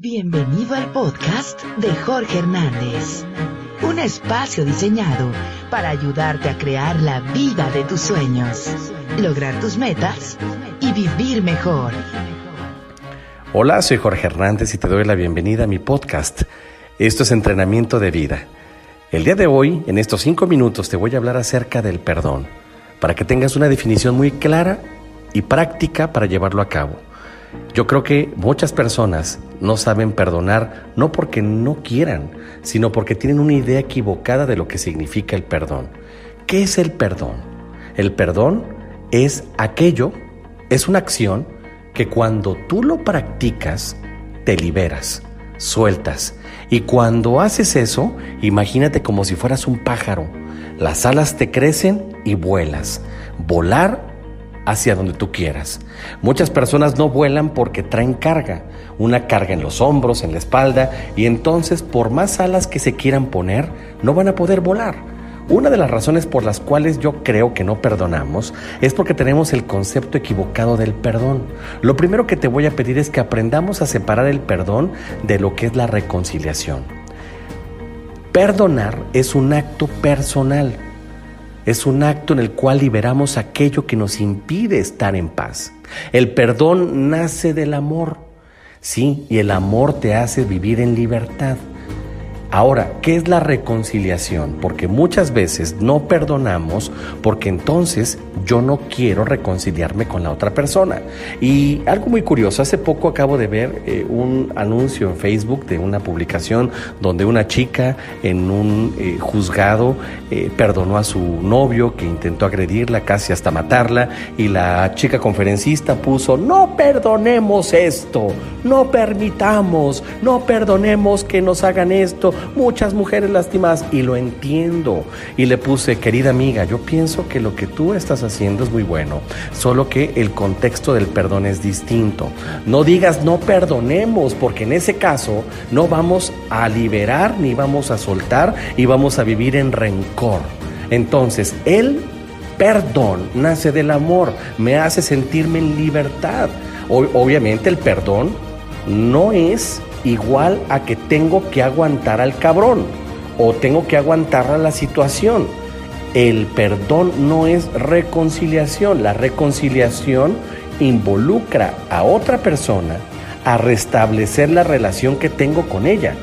Bienvenido al podcast de Jorge Hernández, un espacio diseñado para ayudarte a crear la vida de tus sueños, lograr tus metas y vivir mejor. Hola, soy Jorge Hernández y te doy la bienvenida a mi podcast. Esto es entrenamiento de vida. El día de hoy, en estos cinco minutos, te voy a hablar acerca del perdón, para que tengas una definición muy clara y práctica para llevarlo a cabo. Yo creo que muchas personas no saben perdonar no porque no quieran, sino porque tienen una idea equivocada de lo que significa el perdón. ¿Qué es el perdón? El perdón es aquello, es una acción que cuando tú lo practicas, te liberas, sueltas. Y cuando haces eso, imagínate como si fueras un pájaro. Las alas te crecen y vuelas. Volar hacia donde tú quieras. Muchas personas no vuelan porque traen carga, una carga en los hombros, en la espalda, y entonces por más alas que se quieran poner, no van a poder volar. Una de las razones por las cuales yo creo que no perdonamos es porque tenemos el concepto equivocado del perdón. Lo primero que te voy a pedir es que aprendamos a separar el perdón de lo que es la reconciliación. Perdonar es un acto personal es un acto en el cual liberamos aquello que nos impide estar en paz. El perdón nace del amor, sí, y el amor te hace vivir en libertad. Ahora, ¿qué es la reconciliación? Porque muchas veces no perdonamos porque entonces yo no quiero reconciliarme con la otra persona. Y algo muy curioso, hace poco acabo de ver eh, un anuncio en Facebook de una publicación donde una chica en un eh, juzgado eh, perdonó a su novio que intentó agredirla, casi hasta matarla, y la chica conferencista puso, no perdonemos esto, no permitamos, no perdonemos que nos hagan esto muchas mujeres lastimadas y lo entiendo. Y le puse, querida amiga, yo pienso que lo que tú estás haciendo es muy bueno, solo que el contexto del perdón es distinto. No digas no perdonemos, porque en ese caso no vamos a liberar ni vamos a soltar y vamos a vivir en rencor. Entonces, el perdón nace del amor, me hace sentirme en libertad. Obviamente el perdón no es igual a que tengo que aguantar al cabrón o tengo que aguantar a la situación. El perdón no es reconciliación. La reconciliación involucra a otra persona a restablecer la relación que tengo con ella.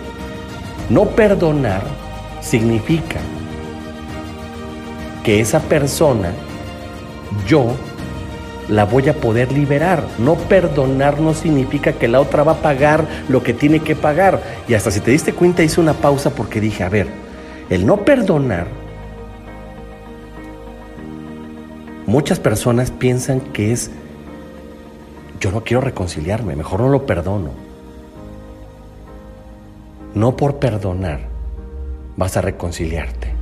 No perdonar significa que esa persona, yo la voy a poder liberar. No perdonar no significa que la otra va a pagar lo que tiene que pagar. Y hasta si te diste cuenta hice una pausa porque dije, a ver, el no perdonar, muchas personas piensan que es, yo no quiero reconciliarme, mejor no lo perdono. No por perdonar vas a reconciliarte.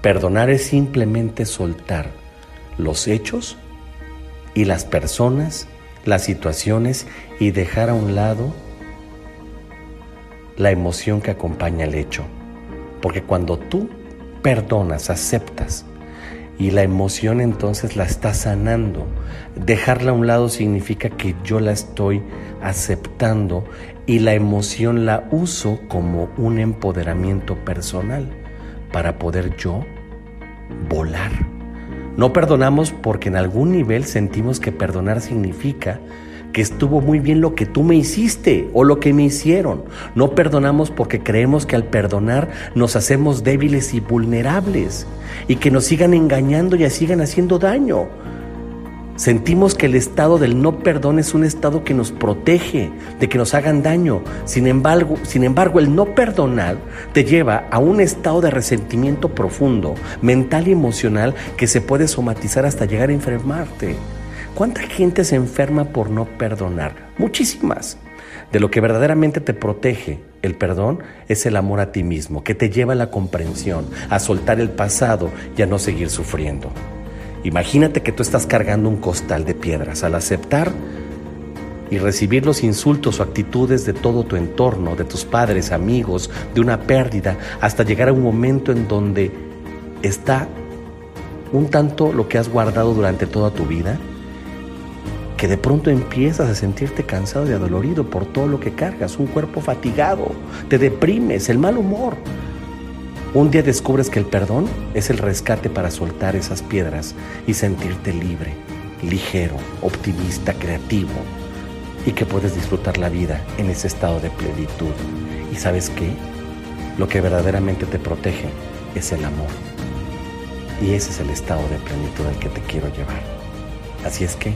Perdonar es simplemente soltar los hechos y las personas, las situaciones y dejar a un lado la emoción que acompaña el hecho. Porque cuando tú perdonas, aceptas, y la emoción entonces la estás sanando. Dejarla a un lado significa que yo la estoy aceptando y la emoción la uso como un empoderamiento personal para poder yo volar. No perdonamos porque en algún nivel sentimos que perdonar significa que estuvo muy bien lo que tú me hiciste o lo que me hicieron. No perdonamos porque creemos que al perdonar nos hacemos débiles y vulnerables y que nos sigan engañando y sigan haciendo daño. Sentimos que el estado del no perdón es un estado que nos protege de que nos hagan daño. Sin embargo, sin embargo, el no perdonar te lleva a un estado de resentimiento profundo, mental y emocional que se puede somatizar hasta llegar a enfermarte. ¿Cuánta gente se enferma por no perdonar? Muchísimas. De lo que verdaderamente te protege el perdón es el amor a ti mismo, que te lleva a la comprensión, a soltar el pasado y a no seguir sufriendo. Imagínate que tú estás cargando un costal de piedras. Al aceptar y recibir los insultos o actitudes de todo tu entorno, de tus padres, amigos, de una pérdida, hasta llegar a un momento en donde está un tanto lo que has guardado durante toda tu vida, que de pronto empiezas a sentirte cansado y adolorido por todo lo que cargas, un cuerpo fatigado, te deprimes, el mal humor. Un día descubres que el perdón es el rescate para soltar esas piedras y sentirte libre, ligero, optimista, creativo y que puedes disfrutar la vida en ese estado de plenitud. ¿Y sabes qué? Lo que verdaderamente te protege es el amor. Y ese es el estado de plenitud al que te quiero llevar. Así es que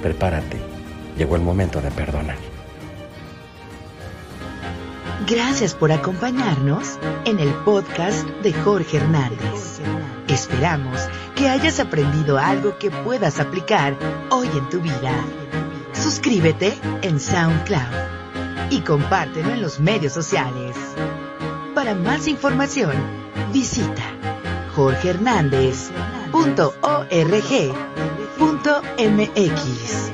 prepárate, llegó el momento de perdonar. Gracias por acompañarnos en el podcast de Jorge Hernández. Esperamos que hayas aprendido algo que puedas aplicar hoy en tu vida. Suscríbete en SoundCloud y compártelo en los medios sociales. Para más información, visita jorgehernández.org.mx.